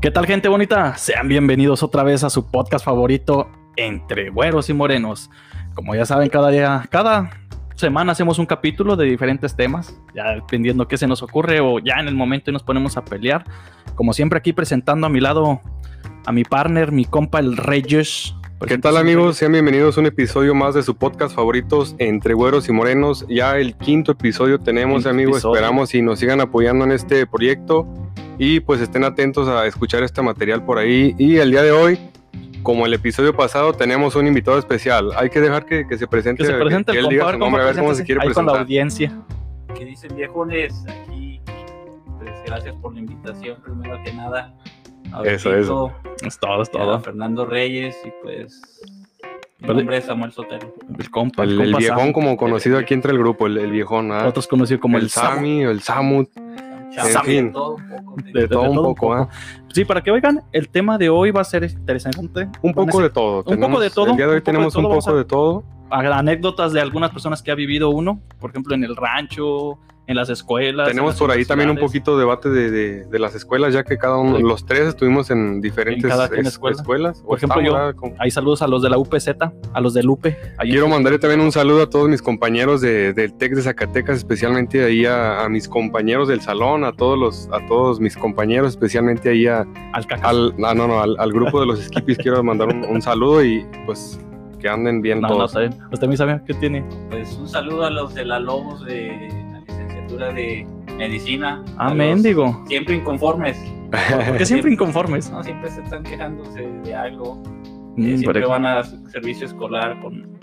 ¿Qué tal gente bonita? Sean bienvenidos otra vez a su podcast favorito Entre Güeros y Morenos. Como ya saben, cada día, cada semana hacemos un capítulo de diferentes temas, ya dependiendo qué se nos ocurre o ya en el momento y nos ponemos a pelear. Como siempre aquí presentando a mi lado a mi partner, mi compa el Reyes. ¿Qué tal amigos? Sean bienvenidos a un episodio más de su podcast favoritos Entre Güeros y Morenos. Ya el quinto episodio tenemos Quinto amigos, episodio. esperamos y nos sigan apoyando en este proyecto y pues estén atentos a escuchar este material por ahí. Y el día de hoy, como el episodio pasado, tenemos un invitado especial. Hay que dejar que, que se presente, Que se presente que el él diga su nombre, a ver cómo se quiere ahí con la presentar. audiencia. que dicen viejones aquí pues gracias por la invitación primero que nada a Eso, Betito, Es todo, es a todo. Fernando Reyes y pues mi nombre es Samuel Sotelo El compa, El, viejón, Sam, como conocido aquí entre el grupo, el, el viejón, ¿ah? otros conocidos como el, el Sam. Sammy, el Samut, Chao, fin. de todo un poco de- de, todo, un poco, ¿ah? Sí, para que oigan, el tema de hoy va a ser interesante. Un poco de todo. poco Tenemos- de todo, El día de un hoy poco de tenemos un todo, poco a- de todo. a- anécdotas de algunas personas que ha vivido uno, por ejemplo, en el rancho, en las escuelas. en Tenemos las por ahí también un poquito de debate de, de- de las escuelas, ya que cada uno, Sí. los tres estuvimos en diferentes En cada quien es- escuela. escuelas. Por ejemplo, yo- Ahí saludos a los de la UPZ, a los de Lupe. Ahí Quiero mandarle también un saludo a todos mis compañeros de- del TEC de Zacatecas, especialmente ahí a, a mis compañeros del salón, a todos los, a todos mis compañeros, especialmente ahí a- al al, ah, no, no, al, al grupo de los Skippies quiero mandar un, un saludo y pues que anden bien No, no, todos. bien. ¿Usted me sabe qué tiene? pues un saludo a los de la Lobos de licenciatura de medicina Ah, mendigo. siempre inconformes Porque siempre inconformes. no siempre se están quejándose de algo Mm, Eh, siempre pero- van a servicio escolar con,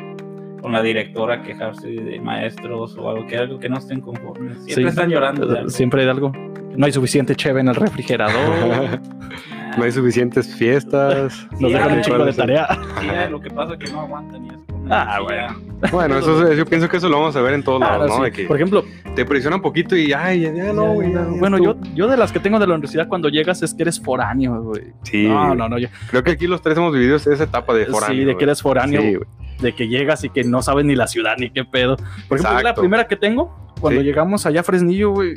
con la directora a quejarse de maestros o algo que algo que no estén conformes. Siempre Sí. están llorando. de algo. Siempre hay algo. No hay suficiente cheve en el refrigerador. no hay suficientes fiestas. Nos Sí, dejan un chingo de tarea. Sí, lo que pasa es que no aguantan y es como- Ah, sí, bueno. Bueno, eso, es- yo pienso que eso lo vamos a ver en todos Ah, lados, no, ¿no? sí. De que Por ejemplo, te presiona un poquito y ay, ya, ya no, güey. bueno, yo, yo de las que tengo de la universidad cuando llegas es que eres foráneo, güey. Sí, No, no, no. yo- creo que aquí los tres hemos vivido esa etapa de foráneo. sí, de que eres foráneo, Sí, güey. de que llegas y que no sabes ni la ciudad ni qué pedo. Por ejemplo, la primera que tengo, cuando Sí. llegamos allá a Fresnillo, güey,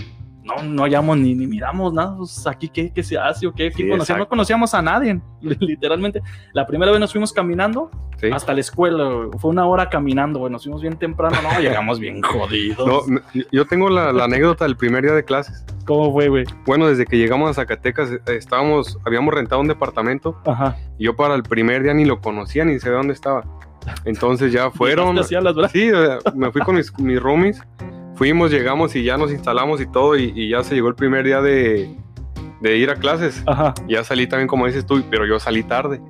no, no hallamos ni, ni miramos nada, pues, aquí qué, qué se hace o qué, no conocíamos a nadie, literalmente. La primera vez nos fuimos caminando Sí. hasta la escuela, fue una hora caminando, güey, nos fuimos bien temprano, no, llegamos bien jodidos. No, yo tengo la, la anécdota del primer día de clases. ¿Cómo fue, güey? Bueno, desde que llegamos a Zacatecas, eh, estábamos, habíamos rentado un departamento Ajá. y yo para el primer día ni lo conocía ni sé dónde estaba. Entonces ya fueron. Sí, me fui con mis, mis roomies, fuimos, llegamos y ya nos instalamos y todo y, y ya se llegó el primer día de, de ir a clases. Ajá. Ya salí también como dices tú, pero yo salí tarde.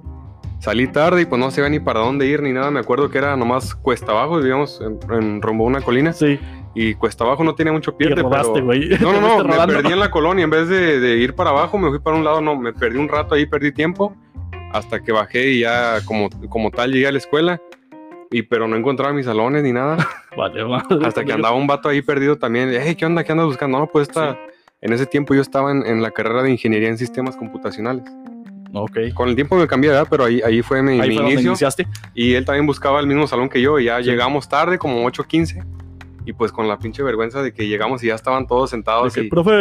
Salí tarde y pues no sabía ni para dónde ir ni nada. Me acuerdo que era nomás cuesta abajo, vivíamos en, en rumbo a una colina Sí. y cuesta abajo no tenía mucho Y pierde. rodaste, pero... No, no, no, me rodando. perdí en la colonia. En vez de, de ir para abajo, me fui para un lado. No, me perdí un rato ahí, perdí tiempo. Hasta que bajé y ya como, como tal llegué a la escuela. Y pero no encontraba mis salones ni nada. Vale, madre. Hasta que andaba un vato ahí perdido también. Hey, ¿qué onda? ¿Qué andas buscando? No, pues esta... En ese tiempo yo estaba en, en la carrera de ingeniería en sistemas computacionales. Ok. Con el tiempo me cambié de edad, pero ahí, ahí fue mi, Ahí mi fue donde inicio. iniciaste. Y él también buscaba el mismo salón que yo. Y ya Sí. llegamos tarde, como 8.15. Y pues con la pinche vergüenza de que llegamos y ya estaban todos sentados. De que, y, profe,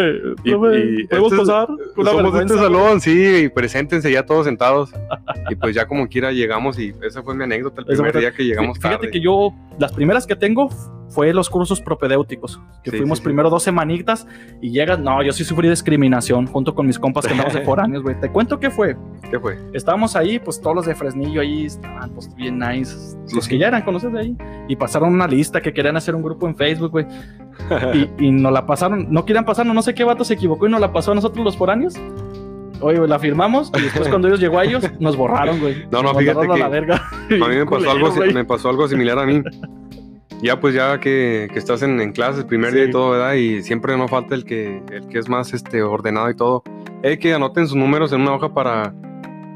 y- profe, y ¿podemos este es- pasar? Una Somos de este salón, sí, y preséntense ya todos sentados. y pues ya como quiera llegamos y esa fue mi anécdota el primer día que llegamos Fíjate tarde. que yo, las primeras que tengo fue los cursos propedéuticos, que Sí, fuimos sí, sí. primero dos semanitas y llegas, no, yo sí sufrí discriminación junto con mis compas que andamos de foráneos, güey. Te cuento qué fue. ¿Qué fue? Estábamos ahí, pues todos los de Fresnillo ahí estaban pues bien nice, los que ya eran conocidos de ahí, y pasaron una lista que querían hacer un grupo en Facebook, güey. y, y nos la pasaron, no querían pasarnos, no sé qué vato se equivocó y nos la pasó a nosotros los foráneos. Oye, güey, la firmamos y después cuando ellos llegó a ellos, nos borraron, güey. No, no, Nos fíjate a que la verga. A mí me pasó, algo, güey. me pasó algo similar a mí. Ya pues ya que, que estás en, en clases, primer día y todo, ¿verdad? Y siempre no falta el que, el que es más este, ordenado y todo. Es que anoten sus números en una hoja para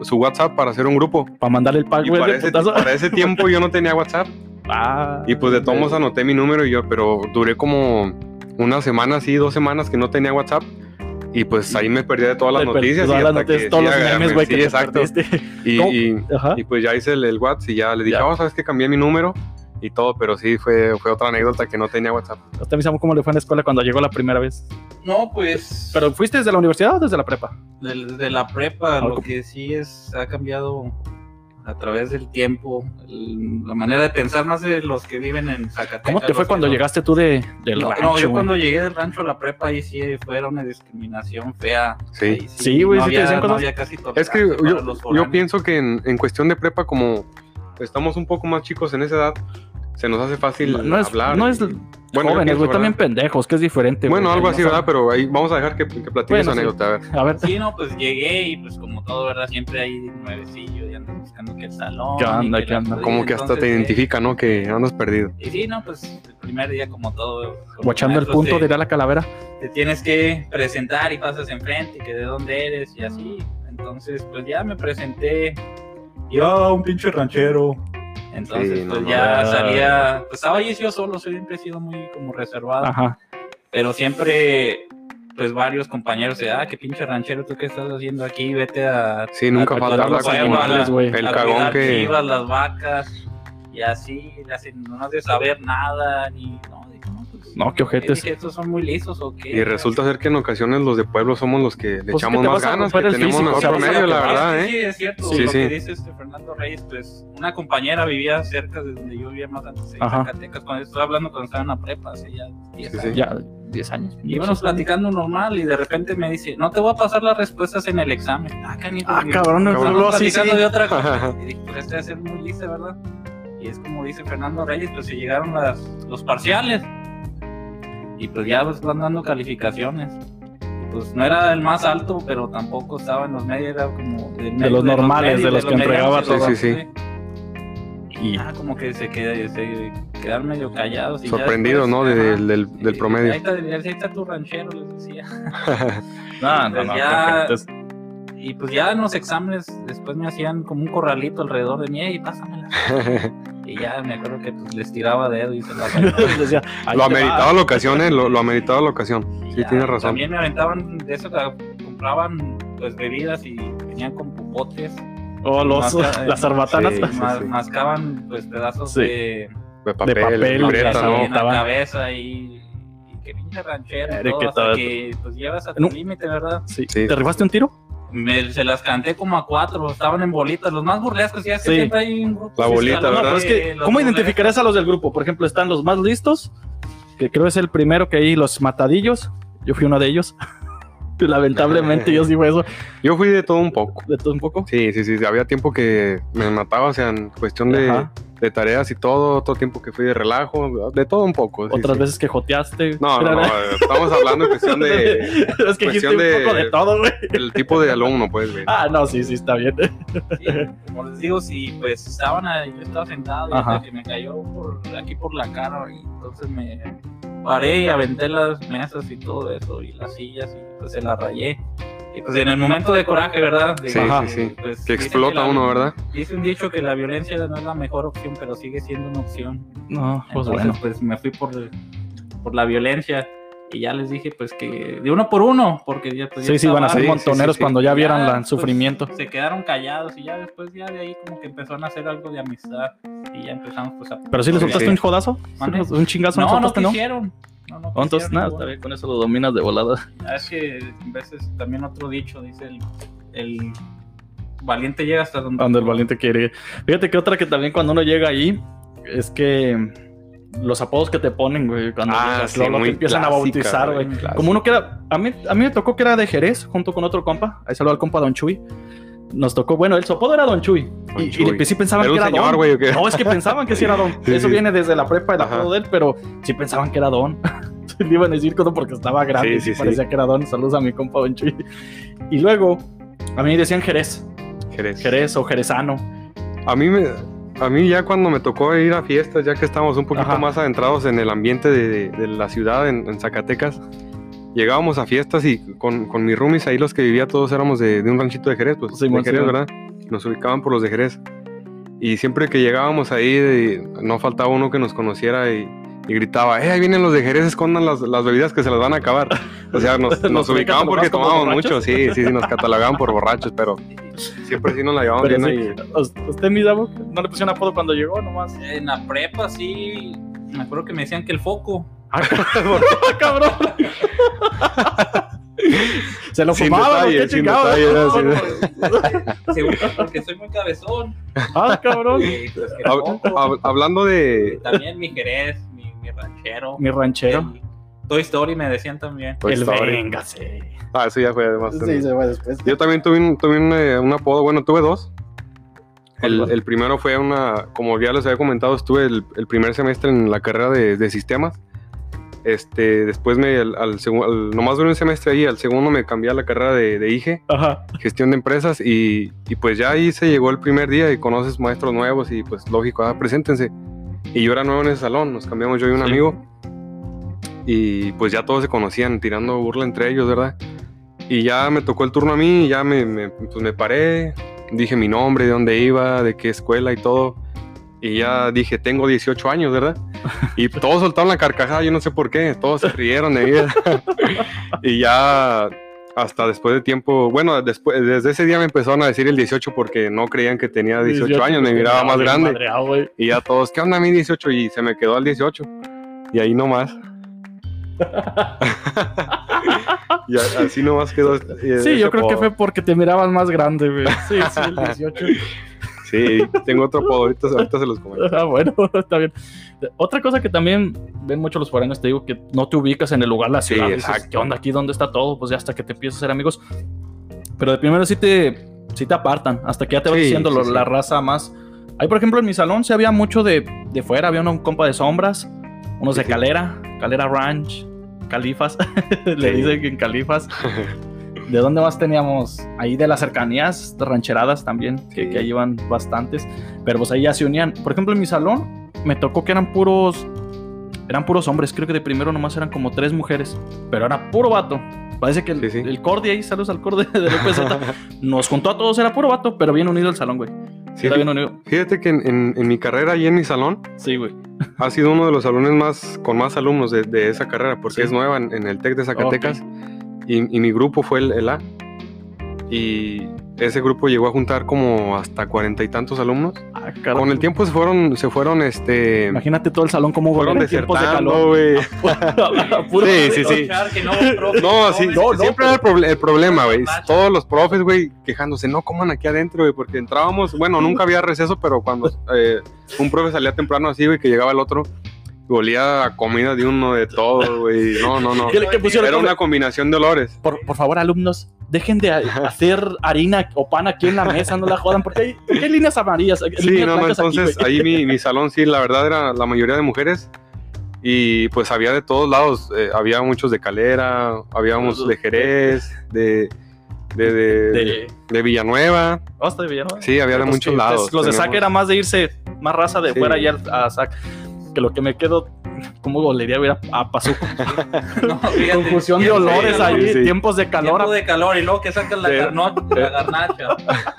su WhatsApp para hacer un grupo. Para mandar el pack, güey, para ese tiempo yo no tenía WhatsApp. Ah, Y pues de todos modos anoté mi número y yo, pero duré como una semana, sí, dos semanas que no tenía WhatsApp. Y pues ahí me perdí de todas las noticias. todas y las noticias, que todos los memes, güey, que te exacto. perdiste. Y, y- y pues ya hice el, el WhatsApp y ya le dije, Ya. vamos, ¿sabes qué? Cambié mi número. y todo, pero sí fue, fue otra anécdota que no tenía WhatsApp. ¿Usted me cómo le fue en la escuela cuando llegó la primera vez? No, pues. ¿Pero fuiste desde la universidad o desde la prepa? Desde la prepa, Ah, lo ¿cómo? que sí es, ha cambiado a través del tiempo, el- la manera de pensar más de los que viven en Zacatecas. ¿Cómo te fue cuando no- llegaste tú de, del No, rancho? no, yo güey? cuando llegué del rancho a la prepa, ahí sí fue una discriminación fea. Sí. Sí, güey, no sí te decían no cosas. había casi Es que yo, yo pienso que en, en cuestión de prepa, como estamos un poco más chicos en esa edad, se nos hace fácil No, no es, hablar. no es bueno, jóvenes, güey, también pendejos, que es diferente. Bueno, algo así, ¿verdad? Pero ahí vamos a dejar que, que platiques Bueno, esa sí. anécdota. A ver. A ver, Sí, no, pues llegué y pues como todo, ¿verdad? Siempre hay nuevecillo y andan buscando que el salón. ¿Qué onda, y que qué onda? Como que hasta te entonces, eh, identifica, ¿no? Que andas perdido. Y sí, no, pues el primer día como todo. guachando el punto, te- dirá la calavera. te tienes que presentar y pasas enfrente, y que de dónde eres y así. Entonces, pues ya me presenté. Yo, un pinche ranchero. Entonces, Sí, pues no, ya no. salía. Pues estaba ahí yo solo, siempre he sido muy como reservado. Ajá. Pero siempre, pues varios compañeros de, ah, qué pinche ranchero, ¿tú qué estás haciendo aquí? Vete a. Sí, nunca a falta cuidar los los animales, güey. El a cagón que. chivas, las vacas. Y así, así, no has de saber nada, ni. No, no, qué ojetes. dije, ¿Estos son muy lisos o qué? Y resulta ser que en ocasiones los de pueblo somos los que le Pues es que echamos te más ganas, que el tenemos físico, mejor promedio, la Ah, verdad, sí, ¿eh? Sí, es cierto. Sí, lo sí. que dice este Fernando Reyes, pues una compañera vivía cerca de donde yo vivía más antes, en Ajá. Zacatecas. Cuando estoy hablando cuando estaba en la prepa, hace ya 10 Sí, sí. años. Ya, 10 años. Y íbamos platicando normal y de repente me dice, no te voy a pasar las respuestas en el examen. Ah, canijo, Ah, cabrón, sí. platicando de otra cosa. Y dije, pues este debe ser muy lisa, ¿verdad? Y es como dice Fernando Reyes, pues se llegaron las, los parciales. Y pues ya pues, van dando calificaciones. Y, Pues no era el más alto, pero tampoco estaba en los medios, era como medio- los normales, de los que entregaba de los Sí, sí, bajos, Y Ah, como que se, qued- se quedaron medio callados. Y ya Sorprendidos, ¿no? De- del, del y- promedio. Ahí está, ahí está tu ranchero, les decía. no, no, Pues no, ya-. Y pues ya en los exámenes después me hacían como un corralito alrededor de mí y pásamela. Y ya me acuerdo que pues, les tiraba dedo y se la Decía, Lo va. ameritaba la ocasión, ¿eh? Lo, lo ameritaba la ocasión. Y Sí, ya, tienes razón. También me aventaban de eso que compraban pues bebidas y venían con popotes. Oh, los, Masca- las arbatanas. Sí, y sí, ma- sí. mascaban pues pedazos Sí. de, De papel, papel, libreta, las ¿no? en la cabeza y, que pinche ranchero. todo, que hasta que pues llevas a No. tu límite, ¿verdad? Sí. Sí. ¿Te rifaste un tiro? Me- se las canté como a cuatro, estaban en bolitas, los más burlescos, ya es que Sí. siempre hay un grupo. La bolita, No, ¿verdad? pero es que, los ¿cómo burlescos. identificarías a los del grupo? Por ejemplo, están los más listos, que creo es el primero que hay, los matadillos. Yo fui uno de ellos. Lamentablemente, yo sí fue eso, Yo fui de todo un poco. de todo un poco. Sí, sí, sí. Había tiempo que me mataba, o sea, en cuestión Ajá. de tareas y todo. Otro tiempo que fui de relajo, de todo un poco. sí, Otras sí. veces que joteaste. No, no, no. Estamos hablando en cuestión de. es que dijiste cuestión un de- poco de todo, güey. El tipo de alumno, pues, güey. Ah, no, sí, sí, está bien. Sí, como les digo, si pues estaban ahí, yo estaba sentado y Ajá. hasta que me cayó por aquí por la cara y entonces me paré y aventé las mesas y todo eso y las sillas y pues se las rayé. Y pues en el momento de coraje, ¿verdad? De Sí, Ajá. sí, sí. pues, Que explota la- uno, ¿verdad? Dice un dicho que la violencia no es la mejor opción, pero sigue siendo una opción. No, pues Entonces, bueno. pues me fui por, por la violencia y ya les dije pues que de uno por uno, porque ya pues ya Sí, sí, van a ser sí, montoneros sí, sí. cuando ya vieran el pues, sufrimiento. se quedaron callados y ya después ya de ahí como que empezaron a hacer algo de amistad y ya empezamos pues a... Pero sí le Sí, soltaste sí. un jodazo, ¿Mande? un chingazo, No, no soltaste, ¿no? quisieron. No, no Entonces, nada, está bien, con eso lo dominas de volada. Ya Es que a veces también otro dicho dice el, el valiente llega hasta donde... Cuando el valiente quiere. Fíjate que otra que también cuando uno llega ahí es que los apodos que te ponen, güey, cuando Ah, llegas, sí, muy empiezan a clásica, bautizar, güey. Como uno que era, a mí, a mí me tocó que era de Jerez, junto con otro compa. Ahí saludo al compa Don Chuy. Nos tocó, bueno, el su apodo era Don Chuy. Don y, y Chuy. sí pensaban ¿Era que era señor, Don. qué? No, es que pensaban que sí era Don. Sí, Eso sí. viene desde la prepa, el apodo de él, pero sí pensaban que era Don. Le iban a decir como porque estaba grande, Sí, parecía que era Don. Saludos a mi compa Don Chuy. Y luego, a mí decían Jerez, Jerez. Jerez o Jerezano. A mí me, a mí ya cuando me tocó ir a fiestas, ya que estábamos un poquito Ajá. más adentrados en el ambiente de, de la ciudad, en, en Zacatecas, llegábamos a fiestas y con, con mis roomies ahí los que vivía todos éramos de, de un ranchito de Jerez, pues Simón, de Jerez. Nos ubicaban por los de Jerez. Y siempre que llegábamos ahí, no faltaba uno que nos conociera y, y gritaba, eh, ahí vienen los de Jerez, escondan las, las bebidas que se las van a acabar. O sea, nos, ¿Nos nos ubicaban porque tomábamos mucho, sí, sí, sí, nos catalogaban por borrachos, pero siempre sí nos la llevamos Pero bien ahí. ¿us- ¿Usted, mi Davo, no le pusieron apodo cuando llegó nomás? En la prepa sí, me acuerdo que me decían que el foco. Ah, cabrón. Se lo Sin fumaba, ¿o detalle, qué sin chingado? porque soy muy cabezón. Ah, cabrón. Y, pues, Hab- hab- hablando de También mi Jerez, mi, ranchero. Mi ranchero. El Toy Story me decían también. Toy el véngase. Ah, eso ya fue además. Sí, se fue después. Yo también tuve un, tuve un, eh, un apodo, bueno, tuve dos. El, el primero fue una, como ya les había comentado, estuve el, el primer semestre en la carrera de, de sistemas. Este, después me, al, al al- nomás duré un semestre ahí, al segundo me cambié a la carrera de, de IGE, Ajá. gestión de empresas, y, y pues ya ahí se llegó el primer día y conoces maestros nuevos y pues lógico, ah, preséntense. Y yo era nuevo en ese salón, nos cambiamos yo y un Sí. amigo, y pues ya todos se conocían, tirando burla entre ellos, ¿verdad? Y ya me tocó el turno a mí, ya me, me- pues me paré, dije mi nombre, de dónde iba, de qué escuela y todo. Y ya dije, tengo 18 años, ¿verdad? Y todos soltaron la carcajada, yo no sé por qué, todos se rieron de mí. y ya hasta después de tiempo, bueno, después, desde ese día me empezaron a decir el 18 porque no creían que tenía 18, años, me miraba más grande. madreado. Y ya todos, ¿qué onda a mí 18? Y se me quedó al 18. Y ahí nomás. y así nomás quedó. este- Sí, yo creo que fue porque te mirabas más grande, güey. Sí, sí, el 18. Sí, tengo otro apodo, ahorita, ahorita se los comento. Ah, bueno, está bien. Otra cosa que también ven mucho los foráneos, te digo que no te ubicas en el lugar, la Sí, ciudad. dices, exacto. ¿Qué onda aquí? ¿Dónde está todo? Pues ya hasta que te empiezas a ser amigos. Pero de primero sí te, sí te apartan, hasta que ya te vas Sí, diciendo sí, lo- sí. la raza más. Ahí, por ejemplo, en mi salón sí había mucho de, de fuera, había un compa de sombras, unos de Sí. Calera, Calera Ranch, Califas, le Sí. dicen que en Califas. ¿De dónde más teníamos? Ahí de las cercanías, rancheradas también, que, Sí. que ahí iban bastantes. Pero pues ahí ya se unían. Por ejemplo, en mi salón me tocó que eran puros. Eran puros hombres. Creo que de primero nomás eran como tres mujeres. Pero era puro vato. Parece que el, Sí, sí. el Cordy ahí, saludos al Cordy del UPZ, nos juntó a todos, era puro vato, pero bien unido el salón, güey. Sí, era bien unido. Fíjate que en, en- en mi carrera y en mi salón Sí, güey. ha sido uno de los salones más con más alumnos de, de esa carrera porque es nueva en, en el TEC de Zacatecas y, y mi grupo fue el, el A y ese grupo llegó a juntar como hasta cuarenta y tantos alumnos Ah, con el tiempo se fueron se fueron este Imagínate todo el salón como fueron desertando güey. Sí, sí, sí. No, sí, no, siempre era el, proble- el problema, güey. Todos los profes, güey, quejándose, no coman aquí adentro, güey, porque entrábamos, bueno, nunca había receso, pero cuando eh, un profe salía temprano así, güey, que llegaba el otro, olía a comida de uno, de todo, güey. No, no, no. ¿Qué le- qué pusieron? Era una combinación de olores. por, por favor, alumnos, dejen de hacer harina o pan aquí en la mesa, no la jodan, porque hay, porque hay líneas amarillas. hay Sí, líneas no, no, aquí, entonces güey. ahí mi, mi salón, sí, la verdad era la mayoría de mujeres. Y pues había de todos lados, eh, había muchos de Calera, habíamos de Jerez, de, de, de, De- de Villanueva. Oh, está bien, ¿no? Sí, había de muchos que- lados. Los de SAC era más de irse más raza de Sí. fuera y al- a SAC. Que lo que me quedo, como golería, hubiera a Pazuco. No, Confusión de olores ahí, sí. tiempos de calor. Tiempo de calor y luego que sacan la garnacha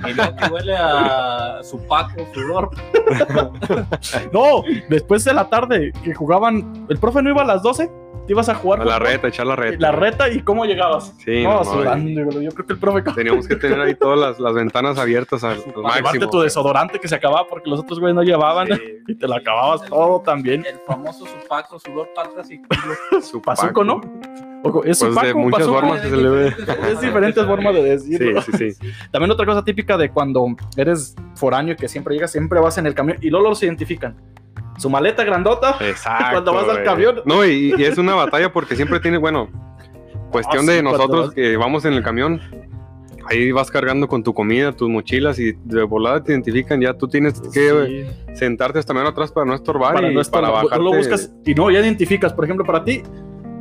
y luego que huele a su paco, sudor. No, después de la tarde que jugaban, el profe no iba a las 12, te ibas a jugar A la reta, echar la reta. la reta y cómo llegabas. Sí, no, no, sudando, yo creo que el profe Teníamos que tener ahí todas las, las ventanas abiertas al, al máximo. tu desodorante que se acababa porque los otros güeyes no llevaban Sí, y te lo acababas todo también. El famoso su paco, sudor, patas y culo. su Pazuco, Paco. ¿no? O- Es Pues de Paco, muchas Pazuco. formas que se le ve. Es diferentes formas de decirlo. Sí, sí, sí. También otra cosa típica de cuando eres foráneo y que siempre llegas, siempre vas en el camión y luego los identifican. Su maleta grandota. Exacto. Cuando vas al camión. No, y, y es una batalla porque siempre tiene, bueno, cuestión Ah, sí, de nosotros vas- que vamos en el camión. Ahí vas cargando con tu comida, tus mochilas y de volada te identifican. Ya tú tienes que Sí, sentarte hasta menos atrás para no estorbar para y no estar, para tú bajarte. lo buscas y no, ya identificas. Por ejemplo, para ti,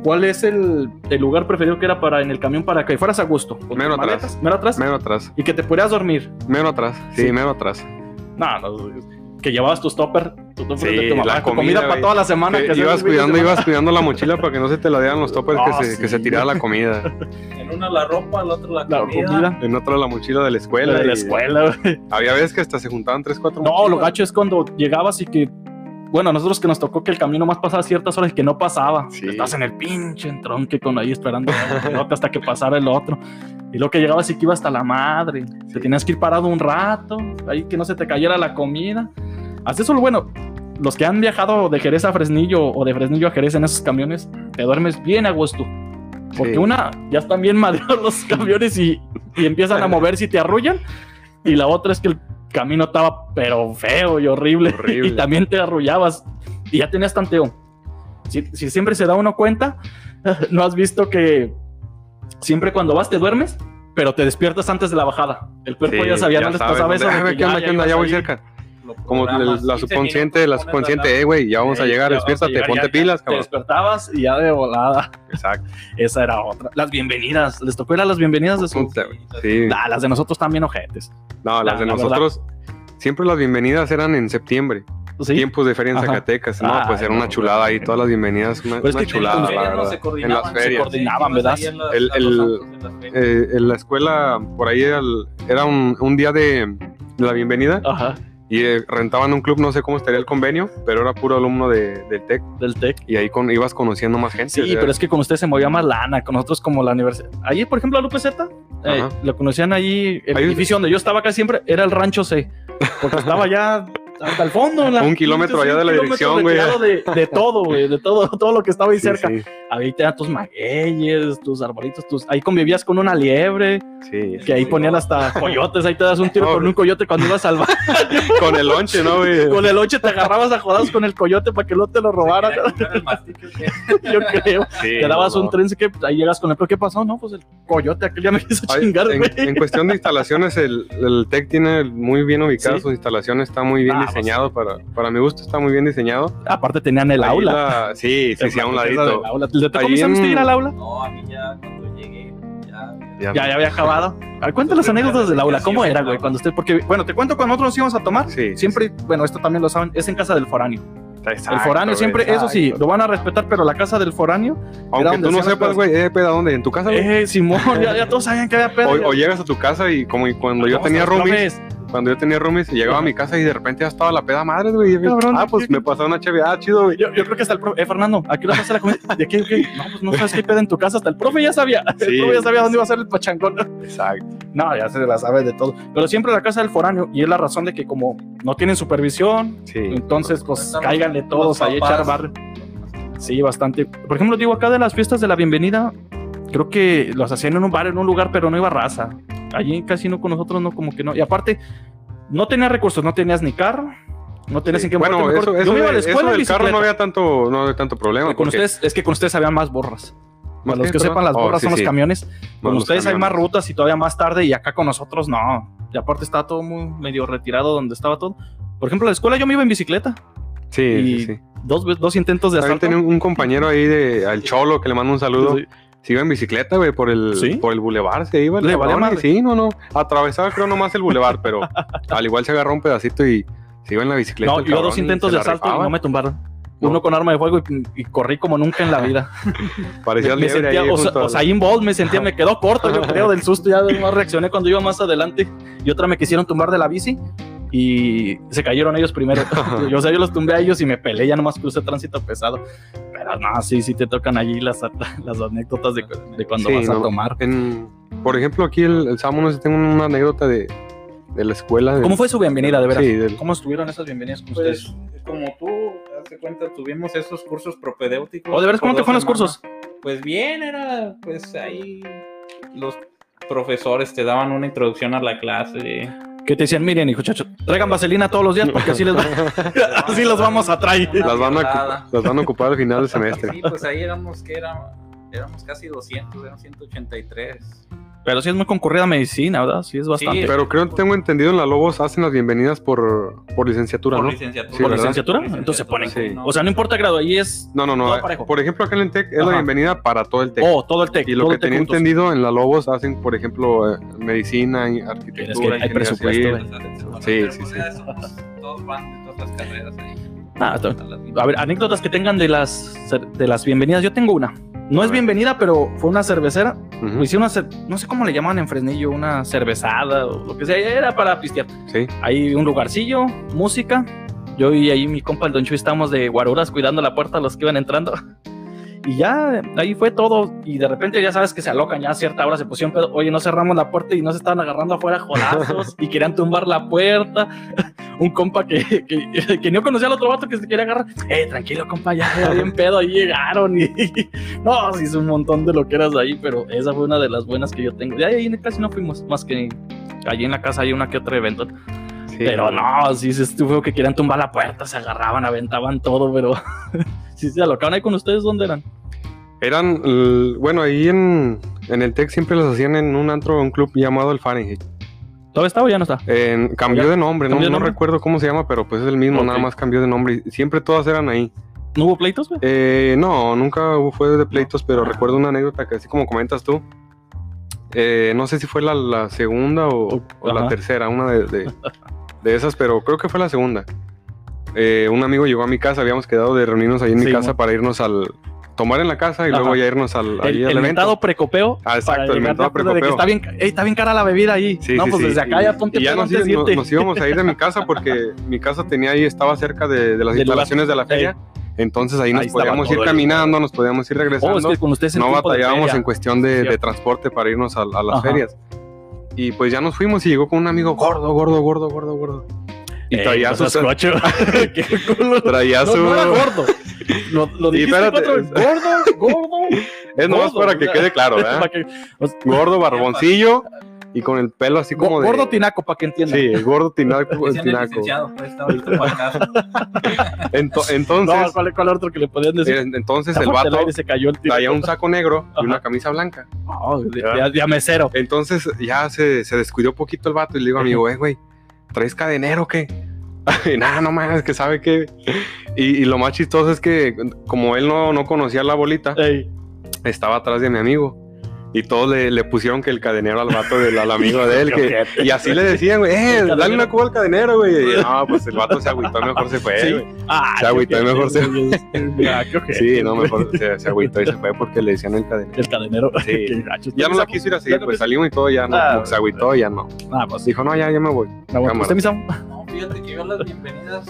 ¿cuál es el, el lugar preferido que era para en el camión para que fueras a gusto? ¿Con tus Menos atrás. maletas? Menos atrás. Menos atrás, Y que te pudieras dormir. menos atrás, sí, Sí. menos atrás. No, no, que llevabas tus topper, tu topper Sí, de tu mamá, la comida, comida, para toda la semana. Que que ibas cuidando, ibas cuidando la mochila para que no se te la dieran los toppers Ah, que, se, que se tirara la comida. En una la ropa, en la otra la, La comida. comida. En otra la mochila de la escuela. de la escuela, güey. Había veces que hasta se juntaban tres, cuatro No, lo gacho es cuando llegabas y que bueno, a nosotros que nos tocó que el camino más pasaba ciertas horas y que no pasaba. Sí. Estás en el pinche entronque con ahí esperando el otro hasta que pasara el otro. Y lo que llegaba sí que iba hasta la madre. Te tenías que ir parado un rato, ahí que no se te cayera la comida. Hasta eso, bueno, los que han viajado de Jerez a Fresnillo o de Fresnillo a Jerez en esos camiones, te duermes bien a gusto. Porque Sí. una, ya están bien madreados los camiones y, y empiezan a moverse y te arrullan. Y la otra es que el camino estaba pero feo y horrible. Horrible. Y también te arrullabas. Y ya tenías tanteo. Si, si siempre se da uno cuenta, ¿no has visto que siempre cuando vas te duermes, pero te despiertas antes de la bajada? El cuerpo Sí, ya sabía, no les sabe pasaba dónde- "Ah, que ¿qué onda, ya- ya Ya voy cerca. Lo Como la 15 subconsciente, la subconsciente, eh, güey, ya vamos a llegar, ya vamos a despiértate, llegar, ponte ya- pilas, Te cabrón. despertabas y ya de volada. Exacto. Esa era otra. Las bienvenidas. ¿Les tocó ir a las bienvenidas de su... Puta, güey. Sí. Ah, las de nosotros también ojetes. No, las la- de la verdad. nosotros, siempre las bienvenidas eran en septiembre. ¿Sí? Tiempos de feria en Ajá. Zacatecas. No, Ay, pues era una no, chulada ahí, todas las bienvenidas, una, Pero es una que chulada, en la las ferias verdad. no se en las se ferias. coordinaban, ¿verdad? El- el- en ferias. Eh, la escuela, por ahí era, el- era un, un día de, de la bienvenida Ajá. Y eh, rentaban un club, no sé cómo estaría el convenio, pero era puro alumno de, del TEC Del TEC. y ahí con, ibas conociendo más gente. Sí, o sea, pero es que con ustedes se movía más lana, con nosotros como la universidad. Allí, por ejemplo, a Lupe Z, eh, lo conocían allí, el Ahí- edificio donde yo estaba casi siempre, era el rancho C, porque estaba ya hasta el fondo. la- Un kilómetro allá de la dirección, güey. De, de todo, güey, de todo, todo lo que estaba ahí sí, cerca. Sí, Ahí tenían tus magueyes, tus arbolitos, tus... ahí convivías con una liebre, sí. que ahí ponían hasta coyotes, ahí te das un tiro No, con un coyote cuando ibas al bar. Con el lonche, ¿no, güey? Con el oche te agarrabas a jodados con el coyote para que no te lo robaran, yo creo. Sí, te dabas no, un tren que ahí llegas con el pero ¿qué pasó? No, pues el coyote aquel ya me quiso Ay, chingar, en, en cuestión de instalaciones, el, el TEC tiene muy bien ubicadas Sí. sus instalaciones, está muy bien diseñado, para, para mi gusto está muy bien diseñado. Aparte tenían el Ahí aula. la- sí, sí, sí, a un ladito. aula. ¿Le tocó ir al aula? No, a mí ya cuando llegué, ya. Ya, ya había acabado. A ver, cuéntale las anécdotas del aula. ¿Cómo era, güey? Cuando usted, porque, bueno, te cuento cuando nosotros nos íbamos a tomar. Sí, Siempre, bueno, esto también lo saben, es en casa del foráneo. Exacto, el foráneo siempre, eso sí, lo van a respetar, pero la casa del foráneo, Aunque tú no sepas, güey, eh, peda, ¿dónde? ¿En tu casa, güey? eh, Simón, ya, ya todos sabían que había pedo. O, o llegas a tu casa y como y cuando yo tenía roomies. Cuando yo tenía roomies, llegaba a mi casa y de repente ya estaba la peda madre, güey. y Cabrón, ah, pues ¿qué- me pasó una chévere, ah, chido, güey. Yo, yo creo que hasta el profe, eh, Fernando, ¿a qué hora vas a la comida? ¿De qué, qué? No, pues no sabes qué pedo en tu casa, hasta el profe ya sabía. El Sí. profe ya sabía dónde iba a ser el pachangón. Exacto. No, ya se la sabe de todo. Pero siempre la casa del foráneo, y es la razón de que como no tienen supervisión, Sí. entonces pues cáiganle todos ahí echar barrio. Sí, bastante. Por ejemplo, digo, acá de las fiestas de la bienvenida, creo que los hacían en un bar, en un lugar, pero no iba raza. Allí casi no con nosotros, no, como que no. Y aparte, no tenías recursos, no tenías ni carro, no tenías Sí. en qué Bueno, eso, eso, Yo me iba a la escuela eso en del carro no había tanto, no había tanto problema. Con ustedes, es que con ustedes había más borras. Para los que perdón? sepan, las Oh, borras sí, son los sí. camiones. Con ustedes hay más rutas y todavía más tarde, y acá con nosotros no. Y aparte estaba todo muy medio retirado donde estaba todo. Por ejemplo, la escuela yo me iba en bicicleta. Sí, y sí. Dos, dos intentos de También asalto. tenía un, un compañero ahí de al Cholo que le mando un saludo. Se iba en bicicleta, güey, por el, ¿Sí? por el bulevar, se iba el Le valía cabrón, y madre. Sí, no, no. Atravesaba creo nomás el bulevar, pero al igual se agarró un pedacito y se iba en la bicicleta. No, yo dos y intentos de asalto y no me tumbaron. No. Uno con arma de fuego y, y corrí como nunca en la vida. Parecía me sentía, ahí o, sea, o sea, me sentía, me quedó corto, yo creo, del susto. Ya más reaccioné cuando iba más adelante. Y otra me quisieron tumbar de la bici y se cayeron ellos primero. yo, o sea, yo los tumbé a ellos y me peleé, ya nomás crucé tránsito pesado. Pero no, sí, sí te tocan allí las, las anécdotas de, de cuando Sí, vas a no, tomar. en- por ejemplo, aquí el, el sábado no sé, tengo una anécdota de, de la escuela. de- ¿Cómo fue su bienvenida, de veras? Sí, del- ¿Cómo estuvieron esas bienvenidas con ustedes? Pues, como tú, te das cuenta, tuvimos esos cursos propedéuticos. ¿O de veras cómo te fueron los cursos? Pues bien, era, pues ahí los profesores te daban una introducción a la clase. Que te decían, miren, muchachos, traigan vaselina todos los días porque así les va- así los vamos a traer. las, van a, violada. las van a ocupar al final del semestre. Sí, pues ahí éramos que era, éramos casi 200, eran 183. Pero sí es muy concurrida medicina, ¿verdad? Sí es bastante. Sí, Pero creo que tengo entendido en la Lobos hacen las bienvenidas por, por licenciatura, Por ¿no? licenciatura. Sí, ¿Por ¿verdad? licenciatura? Por Entonces se ponen. Sí. no. O sea, no importa grado, ahí es. No, no, no. Todo parejo. Por ejemplo, acá en el TEC es Ajá. la bienvenida para todo el TEC. Oh, todo el TEC. y lo que el tenía juntos. entendido en la Lobos hacen, por ejemplo, eh, medicina, y Es que arquitectura, hay presupuesto. Sí, sí, sí. Todos van de todas las carreras ahí. Ah, a ver, anécdotas que tengan de las, de las bienvenidas. Yo tengo una. No es bienvenida, pero fue una cervecera. Ujú, Hicieron una, cer- no sé cómo le llaman en Fresnillo, una cervezada o lo que sea. Era para pistear. Sí. Hay un lugarcillo, música. Yo y ahí mi compa el Don Chuy estábamos de guaruras cuidando la puerta a los que iban entrando. Y ya ahí fue todo. Y de repente ya sabes que se alocan, ya a cierta hora se pusieron pedo. Oye, no cerramos la puerta y no se estaban agarrando afuera jodazos y querían tumbar la puerta. Un compa que, que, que no conocía al otro vato que se quería agarrar. Eh, tranquilo, compa, ya bien pedo. Ahí llegaron y no, sí, hizo un montón de lo que eras ahí, pero esa fue una de las buenas que yo tengo. De ahí casi no fuimos, más que allí en la casa hay una que otra evento. Sí, Pero no, sí, sí estuvo que querían tumbar la puerta, se agarraban, aventaban todo, pero sí se alocaban ahí con ustedes, ¿dónde eran? Eran, bueno, ahí en, en el TEC siempre los hacían en un antro, un club llamado el Fahrenheit. ¿Todavía está o ya no está? Cambió de nombre, no, recuerdo cómo se llama, pero pues es el mismo, nada más cambió de nombre. y Siempre todas eran ahí. ¿No hubo pleitos, güey? Eh, no, nunca hubo- fue de pleitos, pero Ah. recuerdo una anécdota que así como comentas tú. eh, no sé si fue la, la segunda o, o la tercera, una de, de- de esas, pero creo que fue la segunda. Eh, un amigo llegó a mi casa, habíamos quedado de reunirnos ahí en mi Sí, casa para irnos al... Tomar en la casa y Ajá. luego ya irnos al, El, al el mentado precopeo. Ah, exacto, el mentado rápido de que precopeo. Está bien, está bien cara la bebida ahí. Sí, no, sí, pues sí. desde acá Y- ya ponte y ya nos, antes íbamos- irte. nos íbamos a ir de mi casa porque mi casa tenía ahí, estaba cerca de, de las instalaciones de la feria. Entonces ahí nos Ahí podíamos ir caminando, nos podíamos ir regresando. Oh, es que con ustedes no batallábamos en cuestión de, transporte para irnos a, a las Ajá. ferias. Y pues ya nos fuimos y llegó con un amigo gordo, gordo, gordo, gordo, gordo. Y traía no su... seas cocho. Qué culo. Traía No, su... no era gordo. Lo, lo dijiste cuatro veces. Gordo, gordo. Es nomás gordo, para que o sea, quede claro, sea, Gordo, barboncillo y con el pelo así como de... Gordo tinaco, para que entiendan. Sí, gordo tinaco. El tinaco. pues. Ento- No, entonces, ¿cuál, ¿cuál otro que le podían decir? eh, entonces el vato aire, se cayó el tiro. traía un saco negro y una camisa blanca. Oh, de, de- de a mesero. Entonces ya se, se descuidó poquito el vato y le digo, amigo, eh, güey, ¿traes cadenero o qué? Y nada, no mames, que sabe que. Y, y lo más chistoso es que, como él no, no conocía la bolita, Ey, estaba atrás de mi amigo. Y todos le, le pusieron que el cadenero al vato del al amigo de él. que- y así le decían, güey, eh, dale una cuba al cadenero, güey. Y no, pues el vato se agüitó, mejor se fue, Sí. Ah, Se agüitó, qué mejor se- ojete, Sí, no, mejor se, se agüitó y se fue porque le decían el cadenero. El cadenero. Sí. Ya no la quiso ir a seguir, ¿Ya no pues salimos y todo, ya no. Ah, como que se agüitó, ya no. Ah, pues Dijo, no, ya, ya me voy. me voy. No, fíjate que yo a las bienvenidas.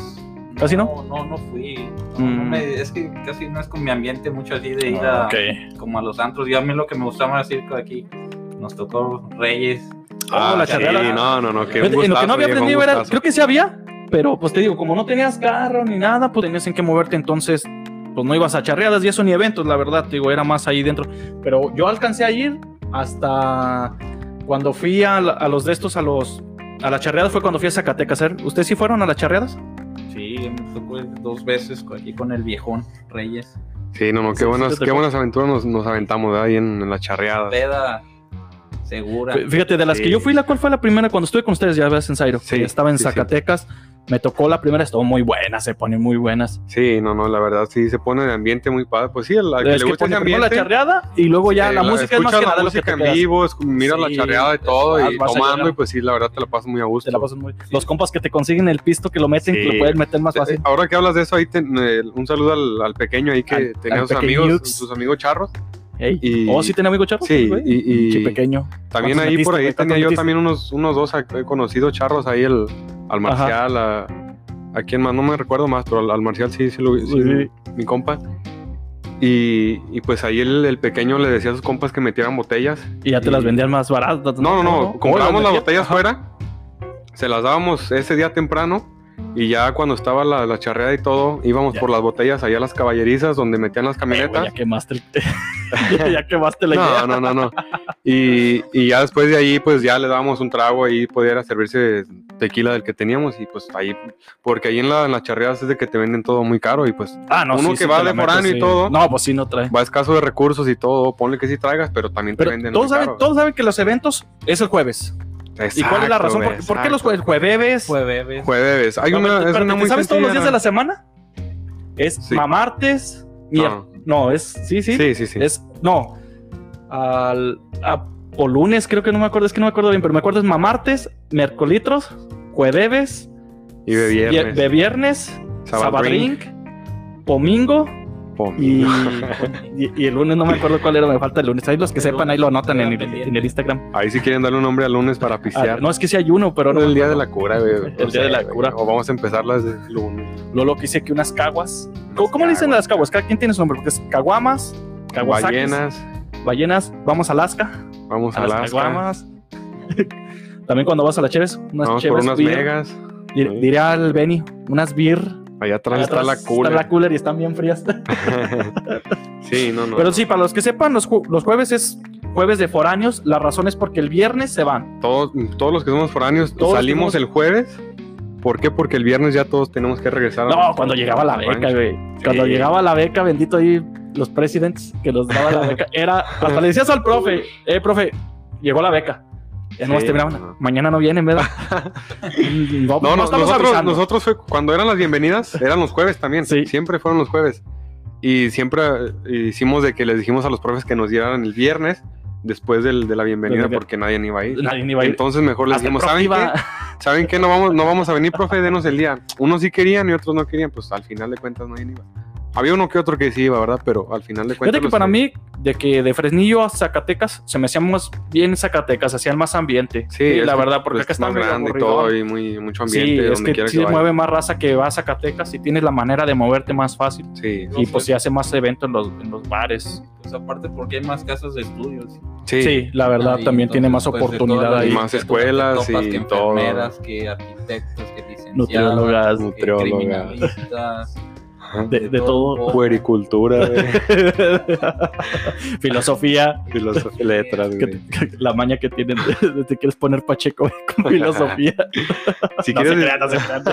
¿Casi no? No, no fui. No, no Mm. me- es que casi no es con mi ambiente mucho así de ir a, Ok. como a los antros. Y a mí lo que me gustaba más circo aquí. Nos tocó Reyes. Oh, la sí, charreada. no, no, no, en lo que no había aprendido era, creo que sí había, pero pues te digo, como no tenías carro ni nada, pues tenías en qué moverte, entonces pues no ibas a charreadas y eso ni eventos, la verdad, te digo, era más ahí dentro. Pero yo alcancé a ir hasta cuando fui a, la- a los de estos, a los a las charreadas fue cuando fui a Zacatecas. ¿eh? ¿Ustedes sí fueron a las charreadas? Sí, me tocó dos veces aquí con el viejón Reyes. Sí, no, no, qué buenas, qué buenas aventuras nos, nos aventamos ahí en, en las charreadas. Peda segura. Fíjate, de las Sí. que yo fui, ¿la cuál fue la primera? Cuando estuve con ustedes, ya ves, en Zairo, Sí, que estaba en sí, sí. Me tocó la primera, estuvo muy buena, se ponen muy buenas. Sí, no, no, la verdad sí se pone el ambiente muy padre. Pues sí, al que Es le que gusta ese primero la ambiente. charreada y luego ya eh, la música es más que la nada lo que música te en vivo, miras la Sí, charreada y todo, vas- y tomando, y pues sí, la verdad te la pasas muy a gusto. Te la pasas muy- Los compas que te consiguen el pisto, que lo meten, que Sí. lo pueden meter más Eh, fácil. Ahora que hablas de eso, ahí te- eh, un saludo al, al pequeño ahí que Al- tenía al sus amigos, sus amigos charros. Ey. y- Oh, sí tenía amigo charro. Sí, güey? y- pequeño. También ¿Cuántos ahí metiste, por ahí tenía ¿Cuántos yo metiste? también unos, unos dos ac- he conocido charros ahí, el, al Marcial, a, a quien más, no me recuerdo más, pero al, al Marcial sí, sí, lo, sí, Sí. mi compa. Y, y pues ahí el, el pequeño le decía a sus compas que metieran botellas. Y ya te Y- las vendían más baratas. No, no, no, comprábamos las las botellas fuera, se las dábamos ese día temprano y ya cuando estaba la, la charreada y todo, íbamos Ya. por las botellas allá a las caballerizas donde metían las camionetas. ya quemaste, el- ya, ya quemaste la No, idea. no, no, no. Y, y ya después de ahí, pues ya le dábamos un trago ahí, podía servirse tequila del que teníamos y pues ahí, porque ahí en, la, en las charreadas es de que te venden todo muy caro y pues Ah, no, Uno sí, que sí va te de foráneo metes, y sí. todo. No, pues sí, no trae. va escaso de recursos y todo, ponle que sí traigas, pero también te Pero venden todos saben, todos saben que los eventos es el jueves. ¿Y cuál es la razón? güey, ¿Por, por qué los jue- jueves? Jueves. Hay No, una, espérate, es una espérate, muy ¿Sabes todos los días de la semana? Es Sí. mamartes. No. No, es. Sí, sí. Sí, sí, sí. Es. No. Al. a- o lunes, creo que no me acuerdo. Es que no me acuerdo bien, pero me acuerdo es mamartes, miércolitros, jueves, y de viernes. vie- de viernes, Sabadrink. sabadrink, domingo Y, y, y el lunes no me acuerdo cuál era, me falta el lunes. Ahí los que El sepan, ahí lo anotan en el, en el Instagram. Ahí si quieren darle un nombre al lunes para Ah, pistear. no es que sí hay uno, pero no, no. el día de la cura, güey. El día de la cura. O vamos a empezarlas de lunes. Lolo que dice que unas caguas. ¿Cómo, cómo le dicen las caguas? Cada quien tiene su nombre, porque es caguamas, caguasakis, Ballenas, ballenas, vamos a Alaska, vamos a a las Alaska. caguamas. También cuando vas a las cheves, unas Vamos por unas beer. megas. Dir- Sí. Diría al Benny, unas beer. Allá atrás Allá está la cooler. Está la cooler y están bien frías. sí, no, no. Pero sí, para los que sepan, los, ju- los jueves es jueves de foráneos. La razón es porque el viernes se van. Todos, todos los que somos foráneos Todos salimos el jueves. ¿Por qué? Porque el viernes ya todos tenemos que regresar. No, cuando llegaba la beca, güey. Cuando Sí. llegaba la beca, bendito ahí, los presidents que nos daba la beca, era, hasta le decías al profe, eh, profe, llegó la beca. Ya no Sí, no. mañana no vienen, ¿verdad? no, No, no estamos nosotros, nosotros fue cuando eran las bienvenidas, eran los jueves también. Sí. Siempre fueron los jueves. Y siempre eh, hicimos de que les dijimos a los profes que nos dieran el viernes después del- de la bienvenida porque nadie iba a ir. Nadie iba a ir. Entonces mejor les dijimos, ¿saben iba- qué? ¿Saben qué? No vamos, no vamos a venir, profe, denos el día. Unos sí querían y otros no querían, pues al final de cuentas nadie iba. Había uno que otro que sí iba, ¿verdad? Pero al final de cuentas. Fíjate que para mí, de que de Fresnillo a Zacatecas, se me hacían más bien Zacatecas, hacían más ambiente. Sí, la verdad, porque pues, acá está más grande y todo y muy, mucho ambiente. Sí, es donde que sí que mueve más raza que va a Zacatecas y tienes la manera de moverte más fácil. Sí, Y pues se hace más evento en los, en los bares. Pues aparte porque hay más casas de estudios. sí. Sí, la verdad, Ahí, también tiene más entonces, pues, oportunidad ahí. Más escuelas y que todo. enfermeras, que arquitectos, que licenciadas, Nutriólogas, que nutriólogas. Ajá. De, de todo. Puericultura, güey. filosofía, filosofía y letras, que- güey. que- la maña que tienen te quieres poner pacheco con filosofía. Si no quieres, se crean, no se crean.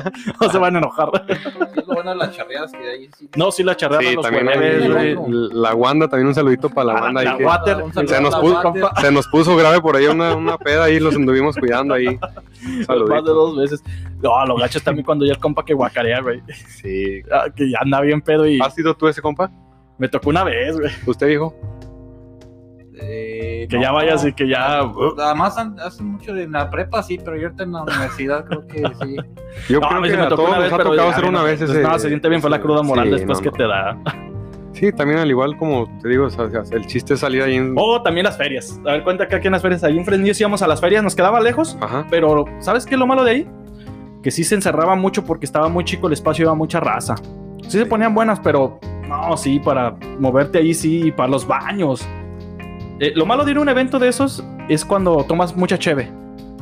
No se van a enojar. Es lo bueno de las charreadas que sí. No, sí sí, también hay- la Wanda, también un saludito para la Ah, Wanda. la ahí Water, se nos puso- Water. se nos puso grave por ahí una, una peda ahí, los anduvimos cuidando ahí. Más de dos veces. No, los gachos también cuando ya el compa que guacarea, güey. Sí. Ah, Que ya anda bien pedo y ¿Has sido tú ese compa? me tocó una vez, güey. ¿Usted dijo? Eh, Que ya vayas y que ya. uh, Además, hace mucho en la prepa, sí, pero yo ahorita en la universidad creo que sí. Yo No, creo que me a tocó todos una nos vez, ha pero tocado hacer no, una vez pues, ese. No, se siente bien, fue la cruda moral sí, después no, que te da. Sí, también al igual como te digo, o sea, el chiste es salir ahí en... Oh, también las ferias. A ver, cuenta que aquí en las ferias, ahí en Fresnillo sí íbamos a las ferias, nos quedaba lejos, Ajá. pero ¿sabes qué es lo malo de ahí? Que sí se encerraba mucho porque estaba muy chico el espacio, iba mucha raza. Sí se ponían buenas, pero no, sí, para moverte ahí sí, para los baños. Eh, lo malo de ir a un evento de esos es cuando tomas mucha cheve.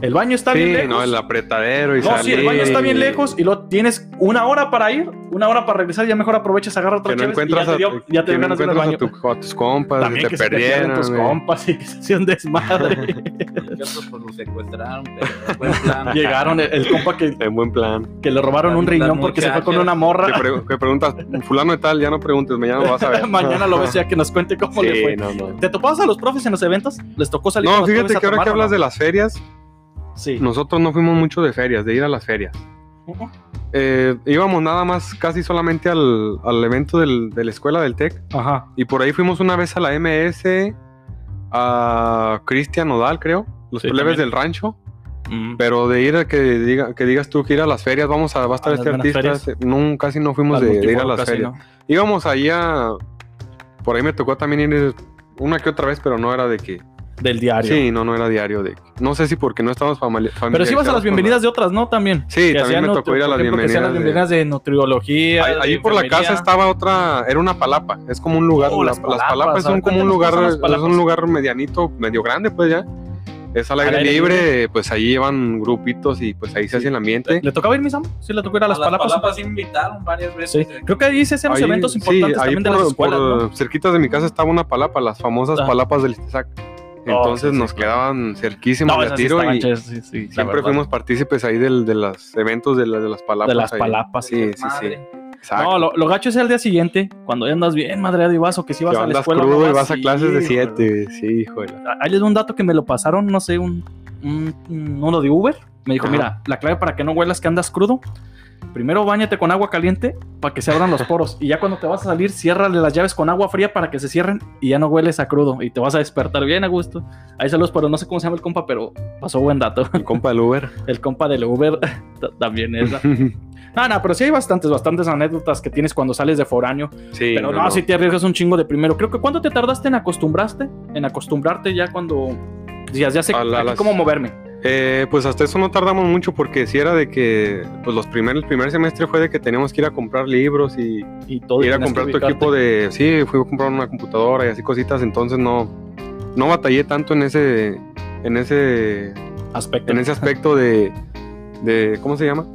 El baño está bien Sí, lejos. no, el apretadero y No, sí, el baño está bien lejos y lo tienes una hora para ir, una hora para regresar, ya mejor aprovechas, agarra otra Que no cheves y encuentras, ya te, dio, a, ya te no ganas de ir al encuentras baño. a, tu- a tus compas, También que se te perdieron. tus güey. compas y que se hacían desmadre. Otros pues los secuestraron, pero buen plan. Llegaron el, el compa que, En buen plan. que le robaron un riñón porque se fue con una Que, morra. pre- que preguntas, fulano de tal, ya no preguntes, mañana lo vas a ver. Mañana lo ves ya que nos cuente cómo le Sí, fue. no, no. ¿Te topabas a los profes en los eventos? ¿Les tocó salir con No, fíjate que ahora que hablas de las ferias, Sí. nosotros no fuimos mucho de ferias, de ir a las ferias. Ujú. Eh, íbamos nada más casi solamente al, al evento del- de la escuela del TEC Ajá. y por ahí fuimos una vez a la MS, a Cristian Nodal, creo, los Sí, plebes del rancho. Mm. Pero de ir a que, diga, que digas tú que ir a las ferias, vamos a, va a estar A este artista. este, No, casi no fuimos de, de ir a las ferias. ¿no? Íbamos ahí a. Por ahí me tocó también ir una que otra vez, pero no era de que. Del diario. Sí, no, no era diario. de No sé si porque no estábamos famili- familiarizados. Pero sí vas a las con bienvenidas de otras, ¿no? También. Sí, Que también me tocó ir a las que hacían las bienvenidas de- bienvenidas de nutriología. Ahí, de ahí por la casa estaba otra, era una palapa, es como un lugar, Oh, la- las las, palapas, palapas, son como un lugar, las es palapas. un lugar medianito, medio grande pues ya, es al aire, aire libre, pues ahí llevan grupitos y pues ahí se Sí. hace el ambiente. ¿Le tocaba ir, mi Sam? Sí, le tocó ir a A las palapas. sí invitaron varias veces. Sí. Creo que ahí se hacían los eventos sí, importantes ahí también de por, las escuelas, por ¿no? cerquitas de mi casa estaba una palapa, las famosas Ah. palapas del Istezac. Entonces sí, nos claro. quedaban cerquísimos No, de sí tiro y sí, sí, la siempre verdad. fuimos partícipes ahí del, de los eventos de, la- de las palapas. De las ahí. palapas. Sí, sí, sí. Exacto. No, lo, lo gacho es el día siguiente, cuando ya andas bien madreado y vas o que si vas a la andas escuela. crudo no y vas a sí, clases de güey. 7. Sí, híjole. Ahí les doy un dato que me lo pasaron, no sé, un, un- un- uno de Uber. Me dijo, Ajá. mira, la clave para que no huelas que andas crudo primero bañate con agua caliente para que se abran los poros. Y ya cuando te vas a salir, ciérrale las llaves con agua fría para que se cierren y ya no hueles a crudo. Y te vas a despertar bien a gusto. Ahí saludos, pero no sé cómo se llama el compa, pero pasó buen dato. El compa del Uber. El compa del Uber también es. la- No, no, pero sí hay bastantes, bastantes anécdotas que tienes cuando sales de foráneo. Sí, Pero no, si te arriesgas un chingo de primero. Creo que ¿cuánto te tardaste en acostumbraste? En acostumbrarte ya cuando decías, ya sé A la- aquí las- cómo moverme. Eh, pues hasta eso no tardamos mucho porque si era de que pues los primer, el primer semestre fue de que teníamos que ir a comprar libros y Y todo. ir a comprar tu equipo de sí fui a comprar una computadora y así cositas entonces no no batallé tanto en ese en ese aspecto. en ese aspecto de de cómo se llama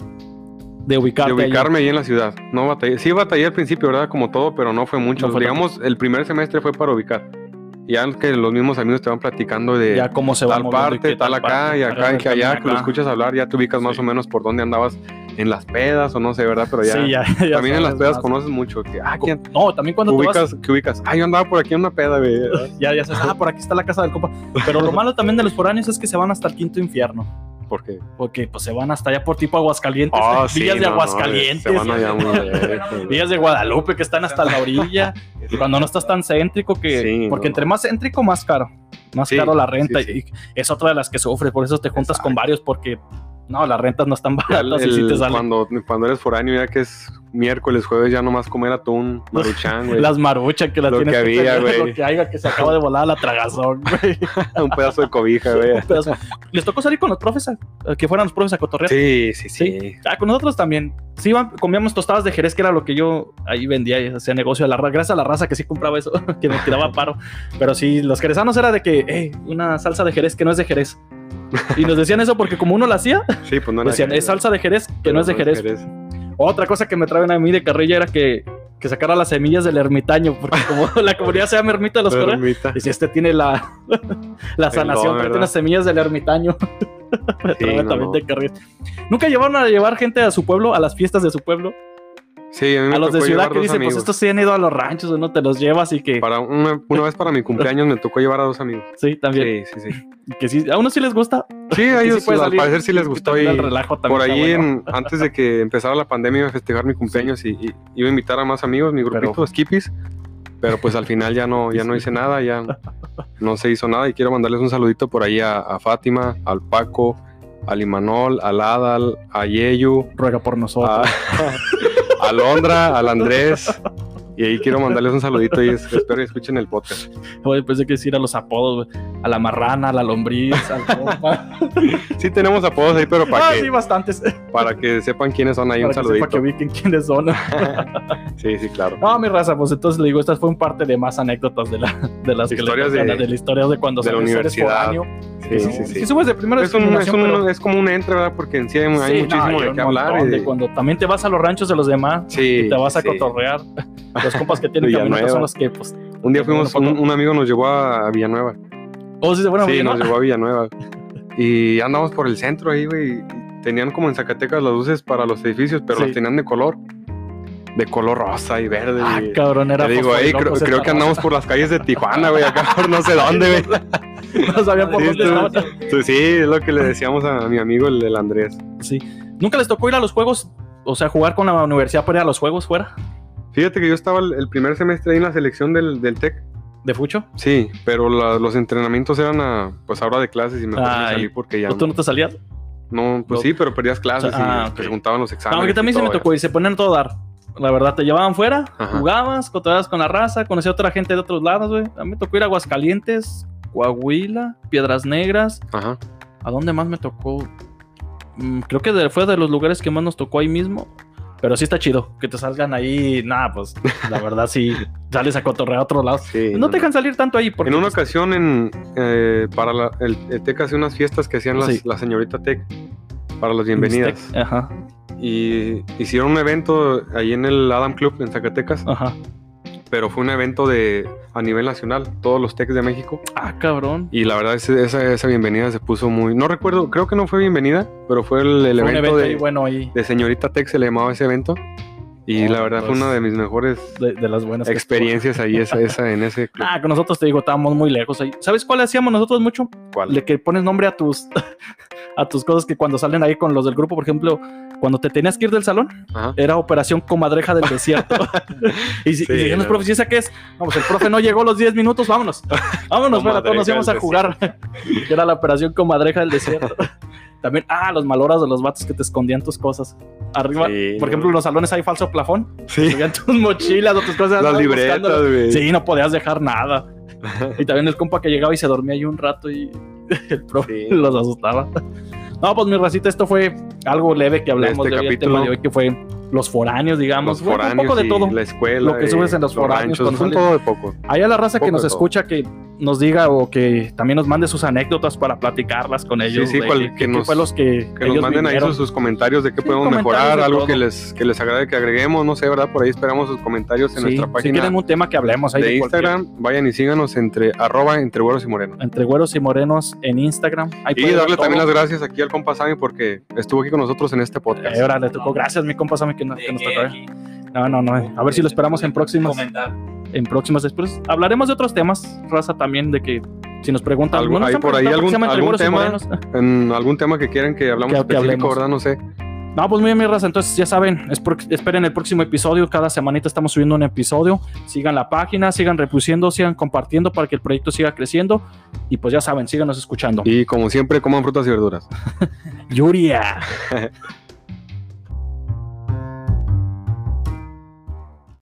de de ubicarme ahí en la ciudad. No batallé sí batallé al principio verdad como todo pero no fue mucho. No fue digamos el primer semestre fue para ubicar ya que los mismos amigos te van platicando de ya cómo se va tal parte, tal acá y acá y allá, que lo escuchas hablar, ya te ubicas más o menos por dónde andabas en las pedas o no sé, ¿verdad? Pero ya, Sí, ya, ya también en las pedas más. conoces mucho. Que, ah, ¿quién? No, también cuando te ubicas, vas, que ubicas. Ah, yo andaba por aquí en una peda, ya, ya sabes, ah, por aquí está la casa del compa. Pero lo malo también de los foráneos es que se van hasta el quinto infierno. Porque. Porque pues se van hasta allá por tipo Aguascalientes. Ah, sí, villas de no, Aguascalientes. se van allá muy lejos, güey. villas de Guadalupe que están hasta la orilla. cuando no estás tan céntrico que. Sí, porque no. entre más céntrico, más caro. Más Sí, caro la renta. Y es otra de las que sufres. Por eso te juntas con varios. Porque no, las rentas no están el- baratas y sí te el- salen. cuando, cuando eres foráneo, ya que es miércoles, jueves, ya nomás comer atún, maruchan, güey. Las maruchas que las Lo tienes que que había, güey. Lo que haya, que se acaba de volar la tragazón, güey. un pedazo de cobija, güey. ¿Les tocó salir con los profes? a que fueran los profes a cotorrear? Sí, sí, Sí. sí. Ah, con nosotros también. Sí, iban- comíamos tostadas de Jerez, que era lo que yo ahí vendía y hacía negocio a la raza. Gracias a la raza que sí compraba eso, que me tiraba paro. Pero sí, los jerezanos era de que, hey, una salsa de Jerez que no es de Jerez. Y nos decían eso porque como uno la hacía, Sí, pues no decían, es salsa de Jerez que no es de Jerez. Otra cosa que me traen a mí de carrilla era que, que sacara las semillas del ermitaño, porque como la comunidad se llama Ermita de los Ermita. y si este tiene la, la sanación, ¿verdad? unas semillas del ermitaño. Me Sí, no, también no. de carrilla. ¿Nunca llevaron a llevar gente a su pueblo, a las fiestas de su pueblo? Sí, a mí me A los de ciudad que dicen, pues estos sí han ido a los ranchos, o no te los llevas y que Para una, una vez para mi cumpleaños me tocó llevar a dos amigos. sí, también. Sí, sí, sí. Que sí, a uno sí les gusta. Sí, a ellos puede al parecer sí les gustó y el relajo también por ahí bueno. en- antes de que empezara la pandemia iba a festejar mi cumpleaños y, y iba a invitar a más amigos, mi grupito Pero- skippies, pero pues al final ya no, ya no hice nada, ya no se hizo nada y quiero mandarles un saludito por ahí a, a Fátima, al Paco, al Imanol, al Adal, a Yeyu, Ruega por nosotros. a, a Londra, al Andrés. Y ahí quiero mandarles un saludito y es- espero que escuchen el podcast. Oye, pensé que decir a los apodos, güey. A la marrana, a la lombriz, al compa. Sí tenemos apodos ahí, pero para ah, que, sí, bastantes. para que sepan quiénes son ahí, Para un que saludito. que ubiquen quiénes son. Sí, sí, claro. No, mi raza, pues entonces le digo, estas fueron parte de más anécdotas de, la, de las que Historias le tocan, de- de, la historia de cuando de la universidad. foráneo. Sí, sí, sí. Sí, subes de primero Es, un, es, un- pero- es como un entre, ¿verdad? Porque en sí hay, hay Sí, muchísimo no, y de qué hablar. y de cuando también te vas a los ranchos de los demás Sí, y te vas a cotorrear. Los compas que tienen camionetas son los que, pues. Un día fuimos, Bueno, un, un amigo nos llevó a Villanueva. Oh, sí, se fueron a sí, Villanueva. nos llevó a Villanueva. Y andamos por el centro ahí, güey. Tenían como en Zacatecas las luces para los edificios, pero Sí. las tenían de color. De color rosa y verde. Ah, y- cabrón, era Te digo, fosfo y "Ey, creo, esta que andamos por las calles de Tijuana, güey, acá por no sé dónde, güey. No sabía por Sí, dónde estaban. Sí, sí, es lo que le decíamos a mi amigo, el, el Andrés. Sí. ¿Nunca les tocó ir a los juegos? O sea, jugar con la universidad para ir a los juegos fuera Fíjate que yo estaba el, el primer semestre ahí en la selección del, del TEC. de Fucho. Sí, pero la- los entrenamientos eran a, pues ahora de clases y me salí porque ya ¿O tú no te salías? no, pues no? sí, pero perdías clases O sea, ah, y ok. te juntaban los exámenes. No, también se me tocó y se ponían a todo dar. La verdad, te llevaban fuera, Ajá. jugabas, cotorreabas con la raza, conocía a otra gente de otros lados, güey. A mí me tocó ir a Aguascalientes, Coahuila, Piedras Negras. Ajá. ¿A dónde más me tocó? Mm, creo que de- fue de los lugares que más nos tocó ahí mismo. Pero sí está chido que te salgan ahí. Nada, pues la verdad sí sales a cotorrear a otros lados. Sí, no te dejan salir tanto ahí porque En una pues, ocasión, en, eh, para la- el, el TEC hacía unas fiestas que hacían las- Sí. la señorita TEC para las bienvenidas. Ajá, Y hicieron un evento ahí en el Adam Club en Zacatecas, ajá. Pero fue un evento de a nivel nacional, todos los TECs de México. Ah, cabrón. Y la verdad, esa, esa bienvenida se puso muy. No recuerdo, creo que no fue bienvenida, pero fue el, el Fue un evento, evento de, ahí bueno ahí. de Señorita Tech, se le llamaba ese evento. Y Oh, la verdad fue pues, una de mis mejores De, de las buenas que experiencias ahí esa, esa, en ese club. Ah, con nosotros te digo, estábamos muy lejos ahí. ¿Sabes cuál hacíamos nosotros mucho? ¿Cuál? Le que pones nombre a tus a tus cosas que cuando salen ahí con los del grupo, por ejemplo, cuando te tenías que ir del salón, Ajá. era Operación Comadreja del Desierto. y si, Sí, y los no. profes, ¿y esa qué es? Vamos, el profe no llegó los 10 minutos, vámonos. Vámonos, para todos nos íbamos a jugar. que era la Operación Comadreja del Desierto. También, ah, los maloras de los vatos que te escondían tus cosas. Arriba, Sí, por no. ejemplo, en los salones hay falso plafón. Sí. Subían tus mochilas o tus cosas. Las libretas, güey. Sí, no podías dejar nada. y también el compa que llegaba y se dormía ahí un rato y el profe Sí. los asustaba. No, pues mi racita, esto fue algo leve que hablamos Este de hoy, el capítulo. tema de hoy, que fue los foráneos, digamos. Los un poco de todo. la escuela. Lo que subes en los foráneos ranchos, un todo de poco. Hay a la raza que nos escucha que nos diga o que también nos mande sus anécdotas para platicarlas con ellos. sí, de cual- que nos- fue los que, Que nos ellos manden ahí sus, sus comentarios de qué Sí, podemos mejorar, de algo todo. que les, que les agrade que agreguemos, no sé, ¿verdad? Por ahí esperamos sus comentarios en Sí, nuestra si página quieren un tema que hablemos ahí de cualquier- Instagram. Vayan y síganos entre arroba entre güeros y morenos. entre güeros y morenos en Instagram. Ahí Y darle también las gracias aquí al compa Sammy porque estuvo aquí con nosotros en este podcast. Eh, ahora le tocó. Gracias, mi compa Sammy, que, nos- que De nos tocó. eh. No, no, no. A ver si lo esperamos en próximos, comentar. En próximas después. Hablaremos de otros temas, raza, también, de que si nos preguntan. Algo- hay por ahí algún- tema? En algún tema que quieran que hablamos Que- que específico, hablemos. ¿verdad? No sé. No, pues muy bien, mi raza. Entonces, ya saben, esperen el próximo episodio. Cada semanita estamos subiendo un episodio. Sigan la página, sigan repusiendo, sigan compartiendo para que el proyecto siga creciendo. Y pues ya saben, síganos escuchando. Y como siempre, coman frutas y verduras. Yuria.